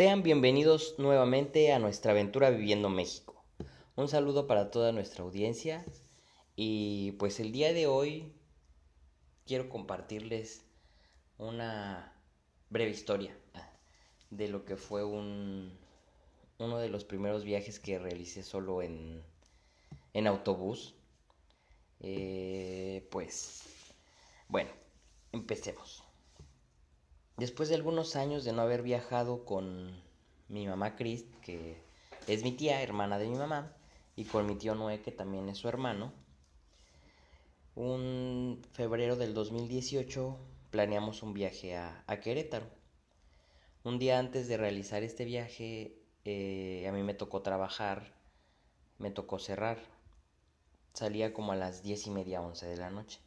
Sean bienvenidos nuevamente a nuestra aventura Viviendo México. Un saludo para toda nuestra audiencia y pues el día de hoy quiero compartirles una breve historia de lo que fue un, uno de los primeros viajes que realicé solo en, en autobús. Eh, pues bueno, empecemos. Después de algunos años de no haber viajado con mi mamá Chris, que es mi tía, hermana de mi mamá, y con mi tío Noé, que también es su hermano, un febrero del 2018 planeamos un viaje a, Querétaro. Un día antes de realizar este viaje, eh, a mí me tocó trabajar, me tocó cerrar. Salía como a las diez y media, once de la noche.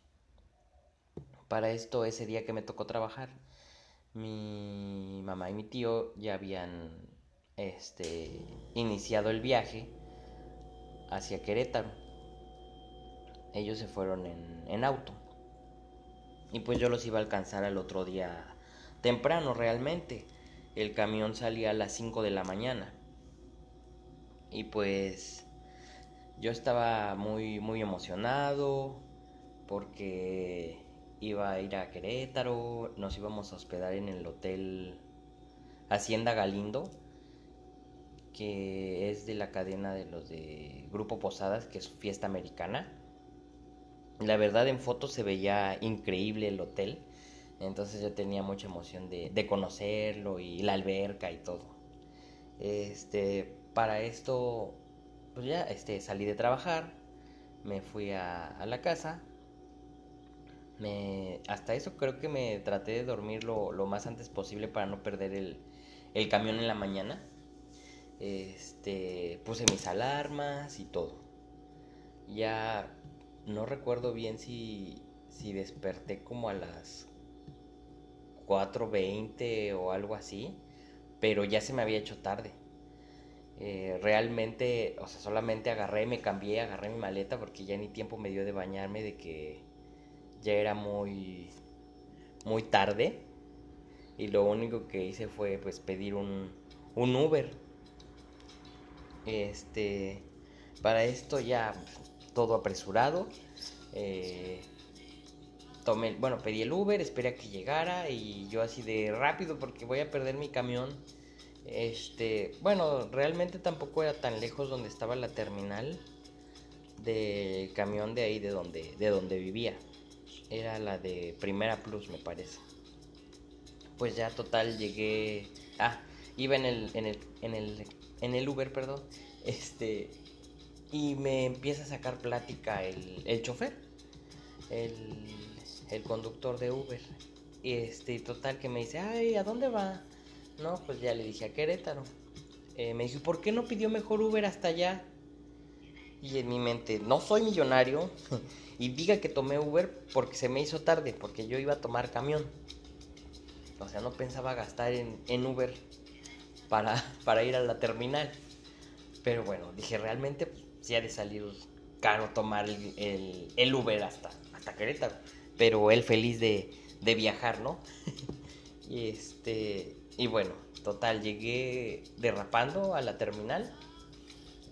Para esto, ese día que me tocó trabajar, mi mamá y mi tío ya habían este, iniciado el viaje hacia Querétaro. Ellos se fueron en, en auto. Y pues yo los iba a alcanzar al otro día temprano realmente. El camión salía a las 5 de la mañana. Y pues yo estaba muy muy emocionado porque iba a ir a Querétaro, nos íbamos a hospedar en el hotel Hacienda Galindo, que es de la cadena de los de Grupo Posadas, que es fiesta americana. La verdad en fotos se veía increíble el hotel, entonces yo tenía mucha emoción de, conocerlo y la alberca y todo. Este, para esto, pues ya este, salí de trabajar, me fui a, a la casa, me, hasta eso creo que me traté de dormir lo, más antes posible para no perder el, camión en la mañana. Este, puse mis alarmas y todo. Ya no recuerdo bien si, si desperté como a las 4.20 o algo así, pero ya se me había hecho tarde. Eh, realmente, o sea, solamente agarré, me cambié, agarré mi maleta porque ya ni tiempo me dio de bañarme de que ya era muy, muy tarde y lo único que hice fue pues pedir un, un Uber. Este, para esto ya todo apresurado. Eh, tomé, bueno, pedí el Uber, esperé a que llegara y yo así de rápido porque voy a perder mi camión. Este, bueno, realmente tampoco era tan lejos donde estaba la terminal del camión de ahí de donde, de donde vivía era la de Primera Plus, me parece. Pues ya total llegué. Ah, iba en el, en el, en el, en el Uber, perdón. Este. Y me empieza a sacar plática el, el chofer. El, el conductor de Uber. Y este, total que me dice, ay, ¿a dónde va? No, pues ya le dije a Querétaro. Eh, me dijo, ¿por qué no pidió mejor Uber hasta allá? Y en mi mente, no soy millonario y diga que tomé Uber porque se me hizo tarde, porque yo iba a tomar camión. O sea, no pensaba gastar en, Uber para, para, ir a la terminal. Pero bueno, dije, realmente Si ha de salir caro tomar el, Uber hasta, hasta Querétaro. Pero él feliz de, de viajar, ¿no? y este, y bueno, total, llegué derrapando a la terminal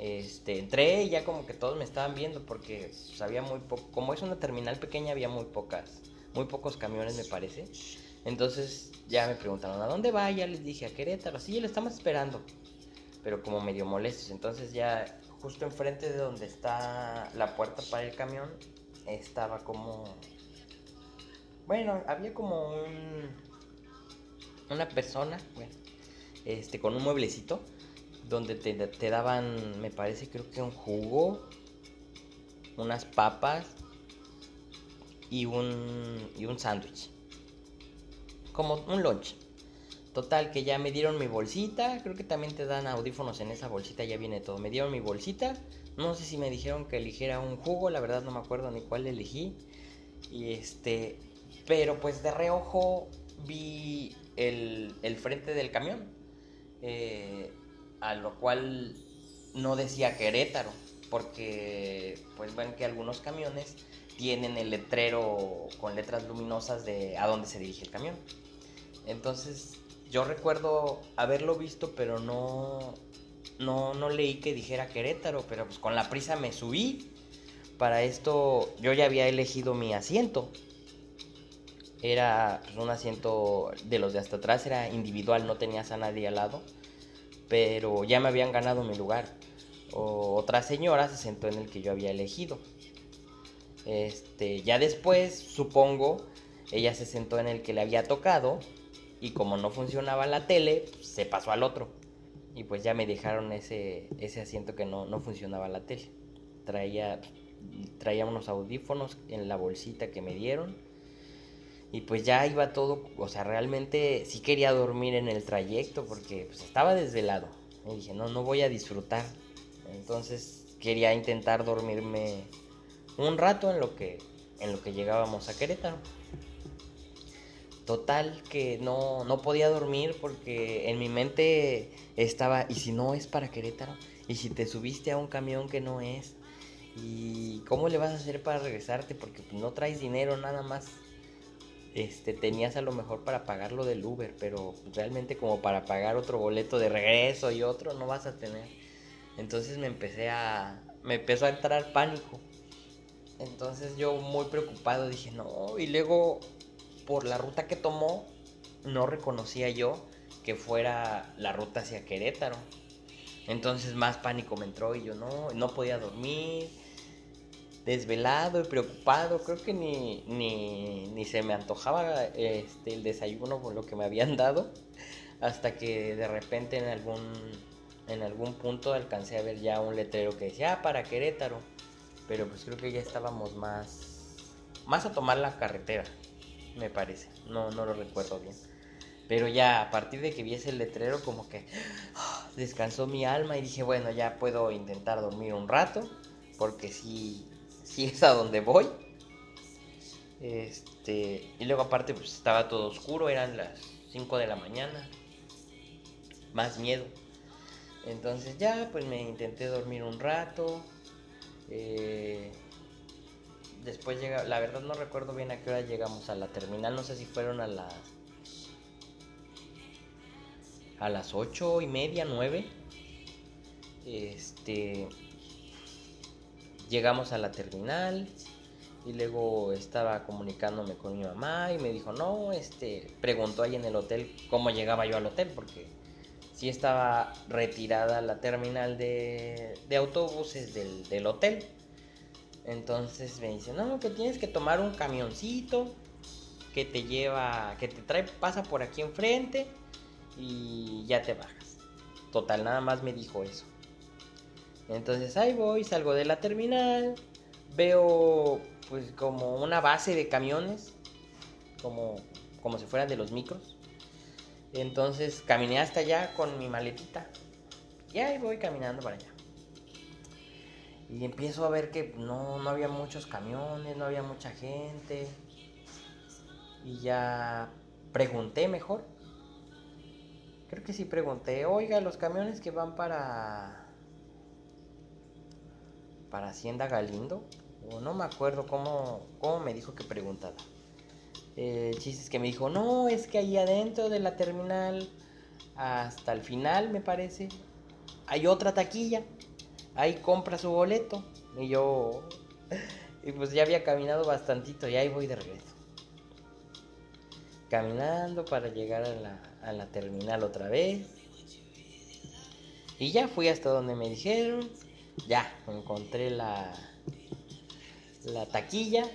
este, entré y ya como que todos me estaban viendo porque pues, muy poco, como es una terminal pequeña había muy pocas, muy pocos camiones me parece. Entonces ya me preguntaron, ¿a dónde va? Ya les dije, a Querétaro, sí, lo estamos esperando. Pero como medio molestos, entonces ya justo enfrente de donde está la puerta para el camión, estaba como... Bueno, había como un... Una persona, bueno, este, con un mueblecito donde te, daban, me parece, creo que un jugo, unas papas y un, y un sándwich. Como un lunch. Total, que ya me dieron mi bolsita. Creo que también te dan audífonos en esa bolsita, ya viene todo. Me dieron mi bolsita. No sé si me dijeron que eligiera un jugo, la verdad no me acuerdo ni cuál elegí. Y este. Pero pues de reojo vi el, el frente del camión. Eh, a lo cual no decía Querétaro, porque pues ven que algunos camiones tienen el letrero con letras luminosas de a dónde se dirige el camión. Entonces yo recuerdo haberlo visto, pero no, no, no leí que dijera Querétaro, pero pues con la prisa me subí. Para esto yo ya había elegido mi asiento. Era pues, un asiento de los de hasta atrás, era individual, no tenías a nadie al lado. Pero ya me habían ganado mi lugar. otra señora se sentó en el que yo había elegido. Este, ya después, supongo, ella se sentó en el que le había tocado y como no funcionaba la tele, se pasó al otro. Y pues ya me dejaron ese, ese asiento que no, no funcionaba la tele. Traía, traía unos audífonos en la bolsita que me dieron. Y pues ya iba todo, o sea, realmente sí quería dormir en el trayecto porque pues estaba desvelado. Y dije, no, no voy a disfrutar. Entonces quería intentar dormirme un rato en lo que, en lo que llegábamos a Querétaro. Total que no, no podía dormir porque en mi mente estaba, ¿y si no es para Querétaro? ¿Y si te subiste a un camión que no es? ¿Y cómo le vas a hacer para regresarte? Porque no traes dinero nada más. Este, tenías a lo mejor para pagar lo del Uber, pero realmente como para pagar otro boleto de regreso y otro no vas a tener. Entonces me empecé a, me empezó a entrar pánico. Entonces yo muy preocupado dije, no, y luego por la ruta que tomó, no reconocía yo que fuera la ruta hacia Querétaro. Entonces más pánico me entró y yo no, no podía dormir, desvelado y preocupado. Creo que ni, ni, se me antojaba este, el desayuno con lo que me habían dado. Hasta que de repente en algún, en algún punto alcancé a ver ya un letrero que decía, ah, para Querétaro. Pero pues creo que ya estábamos más, más a tomar la carretera me parece. No, no lo recuerdo bien. Pero ya a partir de que vi ese letrero, como que ah, descansó mi alma y dije, bueno, ya puedo intentar dormir un rato, porque sí, sí es a donde voy. Este, y luego aparte pues estaba todo oscuro, eran las 5 de la mañana. Más miedo. Entonces ya pues me intenté dormir un rato. Eh, después llega, la verdad no recuerdo bien a qué hora llegamos a la terminal, no sé si fueron a las a las ocho y media, nueve. Este llegamos a la terminal y luego estaba comunicándome con mi mamá y me dijo, no, este, preguntó ahí en el hotel cómo llegaba yo al hotel, porque sí estaba retirada la terminal de, de autobuses del, del hotel. Entonces me dice, no, que tienes que tomar un camioncito que te lleva, que te trae, pasa por aquí enfrente y ya te bajas. Total, nada más me dijo eso. Entonces ahí voy, salgo de la terminal, veo pues como una base de camiones, como, como si fueran de los micros. Entonces caminé hasta allá con mi maletita. Y ahí voy caminando para allá. Y empiezo a ver que no, no había muchos camiones, no había mucha gente. Y ya pregunté mejor. Creo que sí pregunté, oiga, los camiones que van para... para Hacienda Galindo. O no me acuerdo cómo, cómo me dijo que preguntaba. El chiste es que me dijo, no, es que ahí adentro de la terminal, hasta el final me parece, hay otra taquilla ahí compra su boleto. Y yo, y pues ya había caminado bastantito y ahí voy de regreso. Caminando para llegar a la, a la terminal otra vez. Y ya fui hasta donde me dijeron. Ya, encontré la, la taquilla.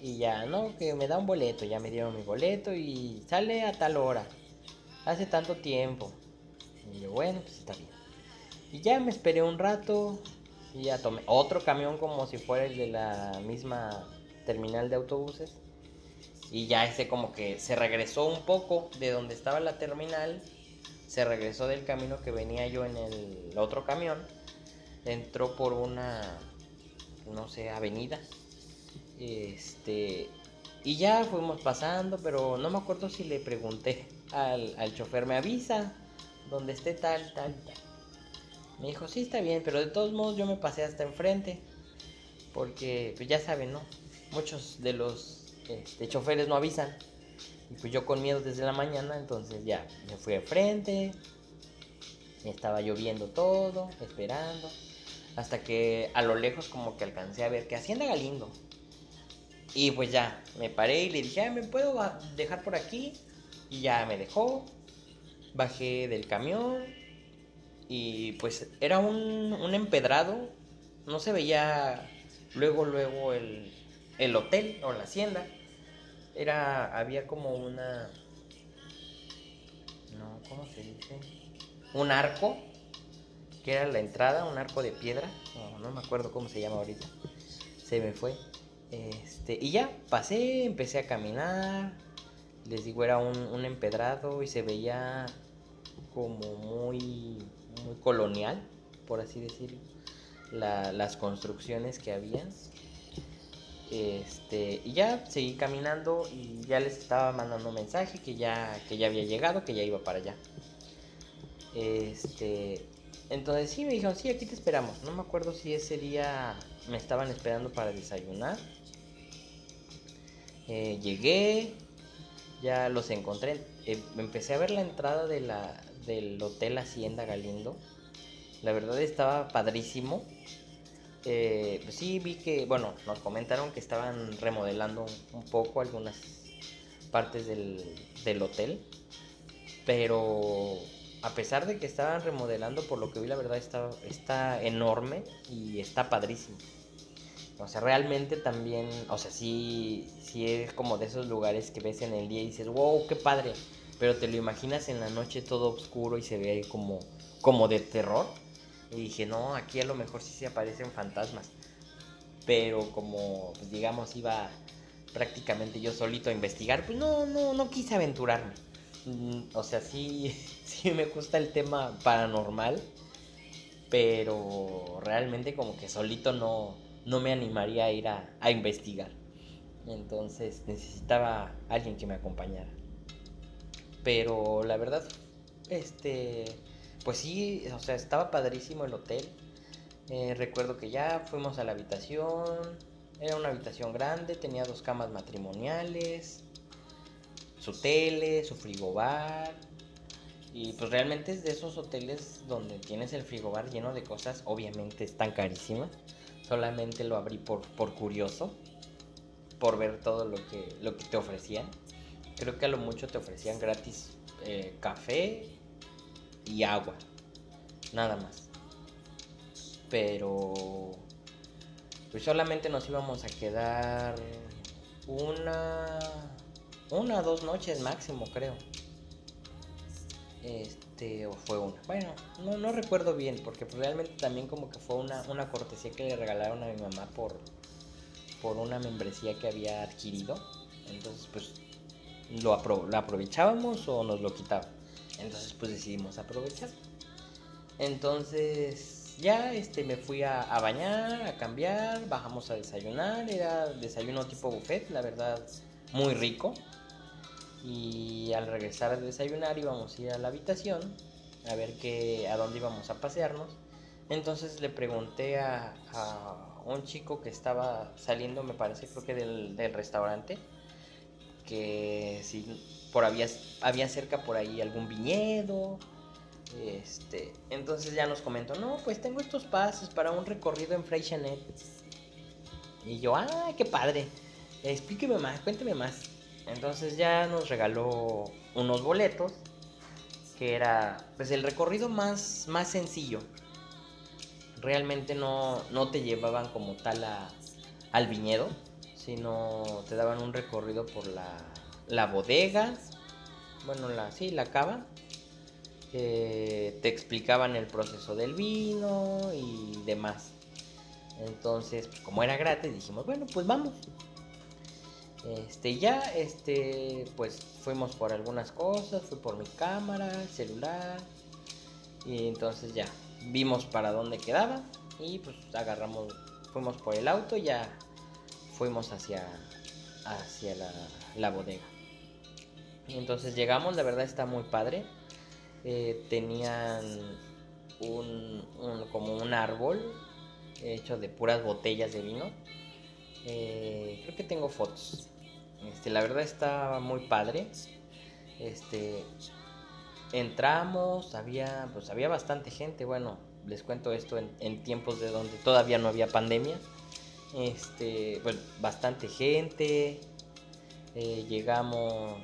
Y ya, no, que me da un boleto. Ya me dieron mi boleto y sale a tal hora. Hace tanto tiempo. Y yo, bueno, pues está bien. Y ya me esperé un rato y ya tomé otro camión como si fuera el de la misma terminal de autobuses. Y ya ese como que se regresó un poco de donde estaba la terminal. Se regresó del camino que venía yo en el otro camión. Entró por una, no sé, avenida. Este, y ya fuimos pasando, pero no me acuerdo si le pregunté al, al chofer, me avisa donde esté tal, tal, tal. Me dijo, sí, está bien, pero de todos modos yo me pasé hasta enfrente. Porque, pues ya saben, ¿no? Muchos de los este, choferes no avisan. Y pues yo con miedo desde la mañana, entonces ya me fui al frente. Estaba lloviendo todo, esperando. Hasta que a lo lejos como que alcancé a ver que Hacienda Galindo. Y pues ya, me paré y le dije, ¿me puedo dejar por aquí? Y ya me dejó. Bajé del camión. Y pues era un, un empedrado. No se veía luego, luego el, el hotel o la hacienda. Era, había como una... No, ¿cómo se dice? Un arco que era la entrada, un arco de piedra, no, me acuerdo cómo se llama ahorita, se me fue. Este, y ya, pasé, empecé a caminar, les digo, era un, empedrado y se veía como muy, muy colonial, por así decirlo, las construcciones que habían. Este, y ya seguí caminando y ya les estaba mandando un mensaje que ya, que ya había llegado, que ya iba para allá. Este, entonces sí, me dijeron, sí, aquí te esperamos. No me acuerdo si ese día me estaban esperando para desayunar. Eh, llegué, ya los encontré. Eh, empecé a ver la entrada de la, del Hotel Hacienda Galindo. La verdad estaba padrísimo. Eh, pues sí, vi que, bueno, nos comentaron que estaban remodelando un, poco algunas partes del, del hotel. Pero a pesar de que estaban remodelando, por lo que vi, la verdad está, está enorme y está padrísimo. O sea, realmente también, o sea, sí, sí es como de esos lugares que ves en el día y dices, wow, qué padre. Pero te lo imaginas en la noche todo oscuro y se ve como, como de terror. Y dije, no, aquí a lo mejor sí se aparecen fantasmas. Pero como, pues, digamos, iba prácticamente yo solito a investigar, pues no, no, no quise aventurarme. Mm, o sea, sí, sí me gusta el tema paranormal, pero realmente como que solito no, no me animaría a ir a, a investigar. Entonces necesitaba alguien que me acompañara. Pero la verdad, este, pues sí, o sea, estaba padrísimo el hotel. Eh, recuerdo que ya fuimos a la habitación. Era una habitación grande, tenía dos camas matrimoniales su tele, su frigobar. Y pues realmente es de esos hoteles donde tienes el frigobar lleno de cosas, obviamente están carísimas. Solamente lo abrí por, por curioso, por ver todo lo que, lo que te ofrecían. Creo que a lo mucho te ofrecían gratis eh, café y agua, nada más. Pero pues solamente nos íbamos a quedar una una o dos noches máximo, creo. Este, o fue una. Bueno, no, no recuerdo bien, porque realmente también como que fue una, una cortesía que le regalaron a mi mamá por, por una membresía que había adquirido. Entonces, pues, lo, aprovechábamos o nos lo quitaban. Entonces, pues decidimos aprovechar. Entonces, ya este, me fui a, a, bañar, a cambiar, bajamos a desayunar. Era desayuno tipo buffet, la verdad, muy rico. Y al regresar a desayunar íbamos a ir a la habitación a ver qué, a dónde íbamos a pasearnos. Entonces le pregunté a, un chico que estaba saliendo, me parece, creo que del, restaurante, que si por había, había cerca por ahí algún viñedo. Este, entonces ya nos comentó, no, pues tengo estos pases para un recorrido en Freixenet. Y yo, ah, qué padre. Explíqueme más, cuénteme más. Entonces ya nos regaló unos boletos, que era pues el recorrido más, más sencillo. Realmente no, no te llevaban como tal al viñedo, sino te daban un recorrido por la, la bodega, bueno, la, sí, la cava. te explicaban el proceso del vino y demás. Entonces, pues, como era gratis, dijimos, bueno, pues vamos. Este, ya, este, pues fuimos por algunas cosas, fui por mi cámara, el celular, y entonces ya, vimos para dónde quedaba, y pues agarramos, fuimos por el auto, ya fuimos hacia, hacia la, bodega. Y entonces llegamos, la verdad está muy padre, eh, tenían un, como un árbol hecho de puras botellas de vino. Eh, creo que tengo fotos Este, la verdad está muy padre. Este, entramos, había, pues había bastante gente. Bueno, les cuento esto en, tiempos de donde todavía no había pandemia. Este, pues bastante gente. Eh, llegamos,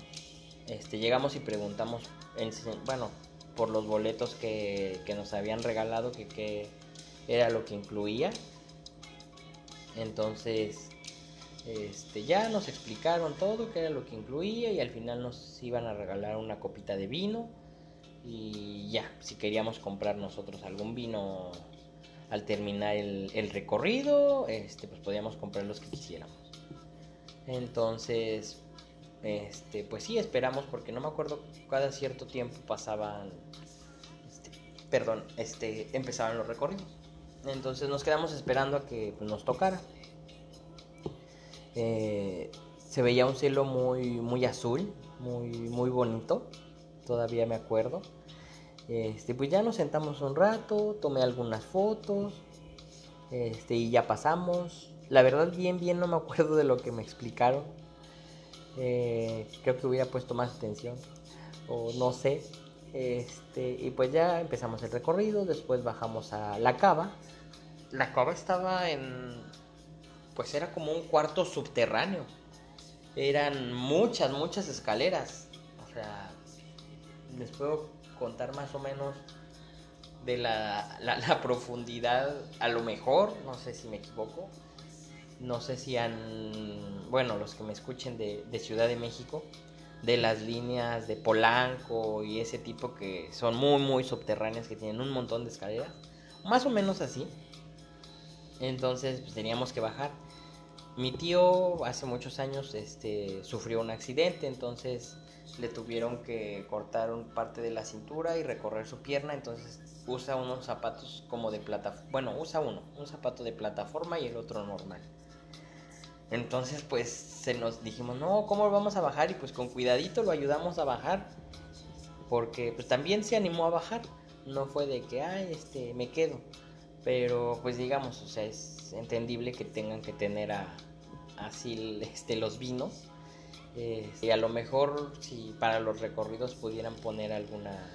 este, llegamos y preguntamos, bueno, por los boletos que, que nos habían regalado, que, que era lo que incluía. Entonces, este, ya nos explicaron todo, qué era lo que incluía y al final nos iban a regalar una copita de vino y ya, si queríamos comprar nosotros algún vino al terminar el, recorrido, este, pues podíamos comprar los que quisiéramos. Entonces, este, pues sí, esperamos porque no me acuerdo, cada cierto tiempo pasaban, este, perdón, este, empezaban los recorridos. Entonces nos quedamos esperando a que pues, nos tocara. Eh, se veía un cielo muy, muy azul, muy, muy bonito, todavía me acuerdo. Este, pues ya nos sentamos un rato, tomé algunas fotos, este, y ya pasamos. La verdad, bien, bien no me acuerdo de lo que me explicaron. Eh, creo que hubiera puesto más atención, o no sé. Este, y pues ya empezamos el recorrido, después bajamos a la cava. La cava estaba en pues era como un cuarto subterráneo. Eran muchas, muchas escaleras. O sea, les puedo contar más o menos de la, la, profundidad, a lo mejor, no sé si me equivoco. No sé si han, bueno, los que me escuchen de, de Ciudad de México, de las líneas de Polanco y ese tipo que son muy, muy subterráneas, que tienen un montón de escaleras. Más o menos así. Entonces pues, teníamos que bajar. Mi tío hace muchos años este, sufrió un accidente, entonces le tuvieron que cortar parte de la cintura y recorrer su pierna, entonces usa unos zapatos como de plataforma, bueno, usa uno, un zapato de plataforma y el otro normal. Entonces pues se nos dijimos, no, ¿cómo vamos a bajar? Y pues con cuidadito lo ayudamos a bajar, porque pues también se animó a bajar, no fue de que, ay, este, me quedo. Pero pues digamos, o sea, es entendible que tengan que tener a, así este, los vinos. Eh, y a lo mejor si para los recorridos pudieran poner alguna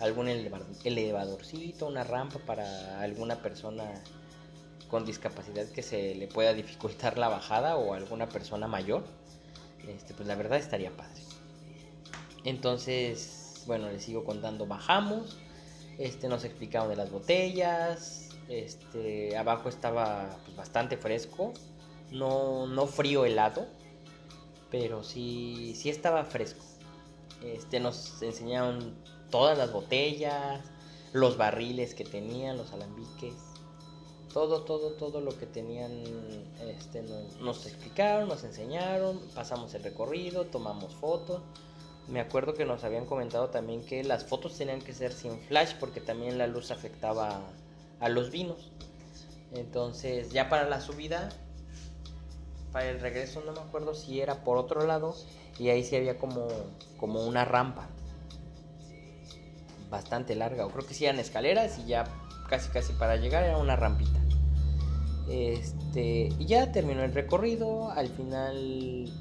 algún elevadorcito, una rampa para alguna persona con discapacidad que se le pueda dificultar la bajada o alguna persona mayor, este, pues la verdad estaría padre. Entonces, bueno, les sigo contando, bajamos, este, nos explicaron de las botellas, este, abajo estaba pues, bastante fresco, no, no frío helado, pero sí, sí estaba fresco. Este, nos enseñaron todas las botellas, los barriles que tenían, los alambiques, todo, todo, todo lo que tenían, este, nos, nos explicaron, nos enseñaron, pasamos el recorrido, tomamos fotos. Me acuerdo que nos habían comentado también que las fotos tenían que ser sin flash porque también la luz afectaba a los vinos. Entonces ya para la subida, para el regreso no me acuerdo si era por otro lado y ahí sí había como, como una rampa bastante larga, o creo que sí eran escaleras y ya casi casi para llegar era una rampita. Este, y ya terminó el recorrido, al final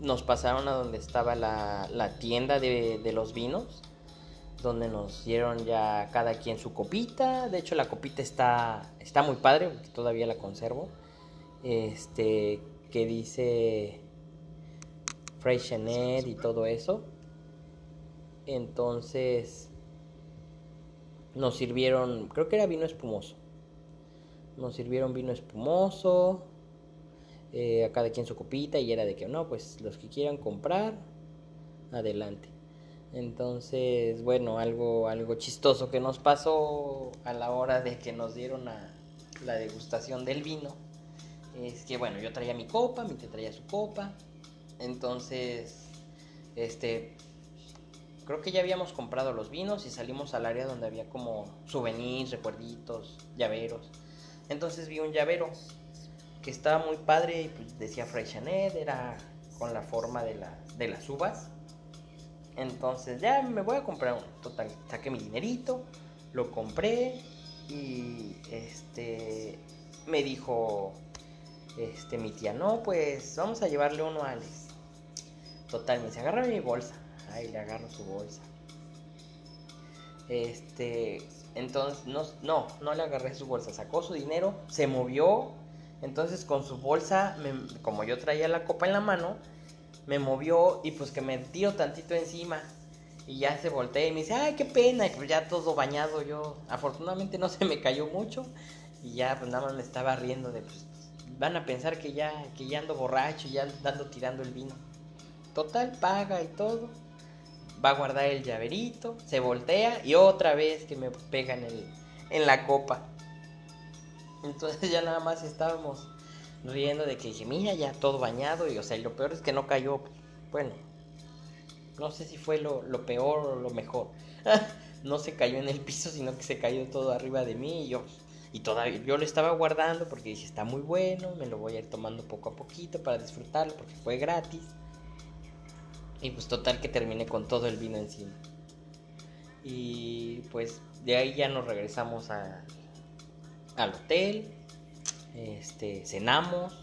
nos pasaron a donde estaba la, tienda de, los vinos, donde nos dieron ya cada quien su copita. De hecho, la copita está, está muy padre, todavía la conservo. Este, que dice Freixenet y todo eso. Entonces, nos sirvieron, creo que era vino espumoso. Nos sirvieron vino espumoso eh, a cada quien su copita y era de que no, pues los que quieran comprar, adelante. Entonces, bueno, algo, algo chistoso que nos pasó a la hora de que nos dieron la degustación del vino es que, bueno, yo traía mi copa, mi te traía su copa. Entonces, este, creo que ya habíamos comprado los vinos y salimos al área donde había como souvenirs, recuerditos, llaveros. Entonces vi un llavero estaba muy padre y pues decía Freixenet, era con la forma de, la, de las uvas. Entonces ya me voy a comprar uno. Total, saqué mi dinerito, lo compré y este me dijo, Este, mi tía, no, pues vamos a llevarle uno a Alex. Total, me dice, agarra mi bolsa. Ahí le agarro su bolsa. Este, entonces, no, no, no le agarré su bolsa. Sacó su dinero, se movió. Entonces, con su bolsa, como yo traía la copa en la mano, me movió y pues que me dio tantito encima. Y ya se voltea y me dice, ay, qué pena. Pues ya todo bañado yo. Afortunadamente no se me cayó mucho. Y ya pues nada más me estaba riendo de, pues, van a pensar que ya, que ya ando borracho y ya ando tirando el vino. Total, paga y todo. Va a guardar el llaverito, se voltea y otra vez que me pega en, el, en la copa. Entonces ya nada más estábamos riendo de que dije, mira, ya todo bañado. Y o sea, y lo peor es que no cayó. Bueno, no sé si fue lo, peor o lo mejor. no se cayó en el piso, sino que se cayó todo arriba de mí. Y yo, y todavía yo lo estaba guardando porque dije, está muy bueno, me lo voy a ir tomando poco a poquito para disfrutarlo porque fue gratis. Y pues total que terminé con todo el vino encima. Y pues de ahí ya nos regresamos a, al hotel. Este, cenamos.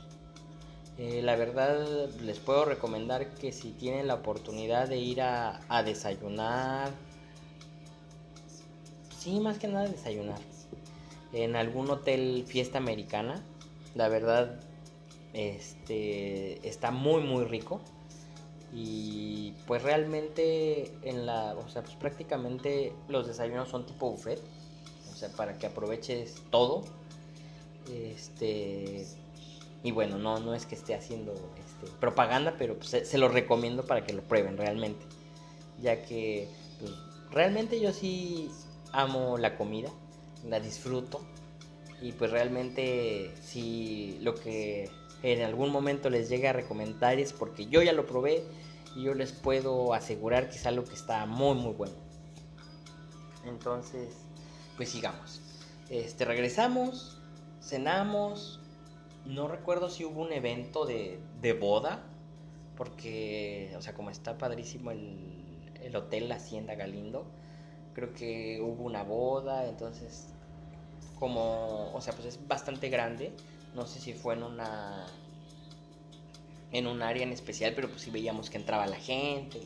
Eh, la verdad les puedo recomendar que si tienen la oportunidad de ir a, a desayunar. Sí, más que nada desayunar. En algún hotel fiesta americana. La verdad, este está muy muy rico y pues realmente en la, o sea, pues prácticamente los desayunos son tipo buffet, o sea, para que aproveches todo. Este y bueno, no no es que esté haciendo este, propaganda, pero pues, se, lo recomiendo para que lo prueben realmente, ya que pues, realmente yo sí amo la comida, la disfruto y pues realmente si lo que en algún momento les llegue a recomendar es porque yo ya lo probé y yo les puedo asegurar que es algo que está muy muy bueno. Entonces, pues sigamos. Este, regresamos, cenamos. No recuerdo si hubo un evento de, de boda, porque, o sea, como está padrísimo el, el hotel La Hacienda Galindo, creo que hubo una boda, entonces, como, o sea, pues es bastante grande. No sé si fue en una en un área en especial, pero pues sí veíamos que entraba la gente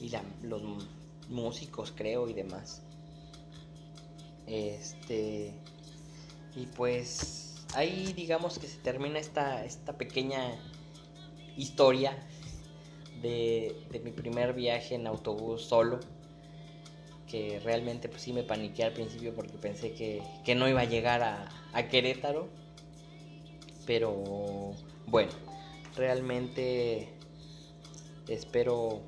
y los músicos, creo, y demás. Este. Y pues ahí digamos que se termina esta, esta pequeña historia de, mi primer viaje en autobús solo. Que realmente pues sí me paniqué al principio porque pensé que, que no iba a llegar a, a Querétaro. Pero bueno, realmente espero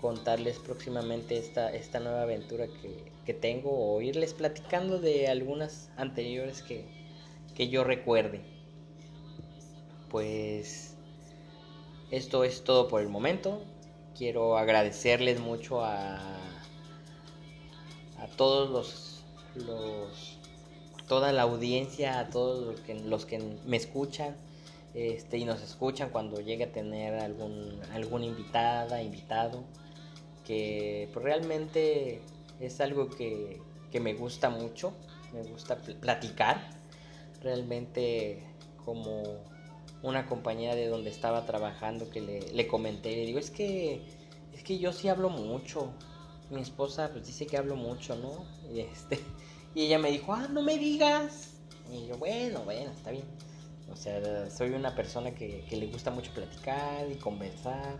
contarles próximamente esta, esta nueva aventura que, tengo o irles platicando de algunas anteriores que, que yo recuerde. Pues esto es todo por el momento. Quiero agradecerles mucho a, a todos los, los, toda la audiencia, a todos los que, los que me escuchan este, y nos escuchan cuando llegue a tener algún, alguna invitada, invitado, que pues, realmente es algo que, me gusta mucho, me gusta platicar, realmente como una compañera de donde estaba trabajando que le, le comenté, le digo, es que, es que yo sí hablo mucho, mi esposa pues dice que hablo mucho, ¿no? Y, este, y ella me dijo, ah, no me digas. Y yo, bueno, bueno, está bien. O sea, soy una persona que, le gusta mucho platicar y conversar.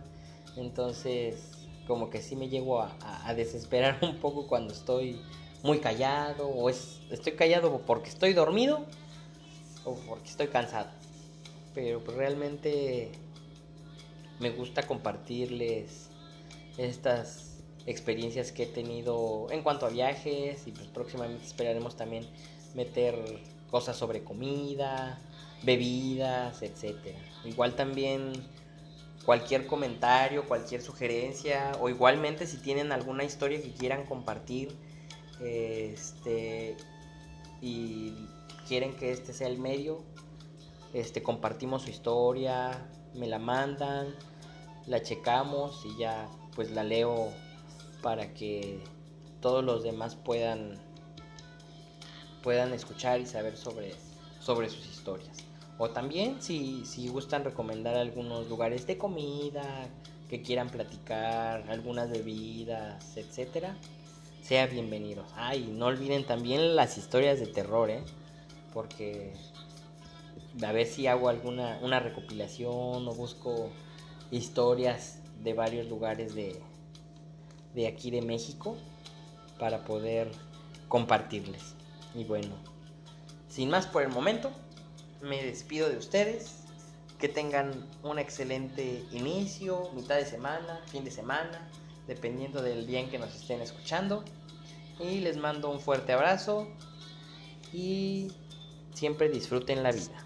Entonces, como que sí me llego a, desesperar un poco cuando estoy muy callado. O es, estoy callado porque estoy dormido o porque estoy cansado. Pero pues, realmente me gusta compartirles estas experiencias que he tenido en cuanto a viajes y pues próximamente esperaremos también meter cosas sobre comida, bebidas, etcétera. Igual también cualquier comentario, cualquier sugerencia o igualmente si tienen alguna historia que quieran compartir este y quieren que este sea el medio, este compartimos su historia, me la mandan, la checamos y ya pues la leo para que todos los demás puedan puedan escuchar y saber sobre sobre sus historias. O también si, si gustan recomendar algunos lugares de comida, que quieran platicar, algunas bebidas, etcétera, sea bienvenidos. Ay, no olviden también las historias de terror, ¿eh? Porque a ver si hago alguna una recopilación o busco historias de varios lugares de, de aquí de México para poder compartirles. Y bueno, sin más por el momento, me despido de ustedes. Que tengan un excelente inicio, mitad de semana, fin de semana, dependiendo del día en que nos estén escuchando. Y les mando un fuerte abrazo y siempre disfruten la vida.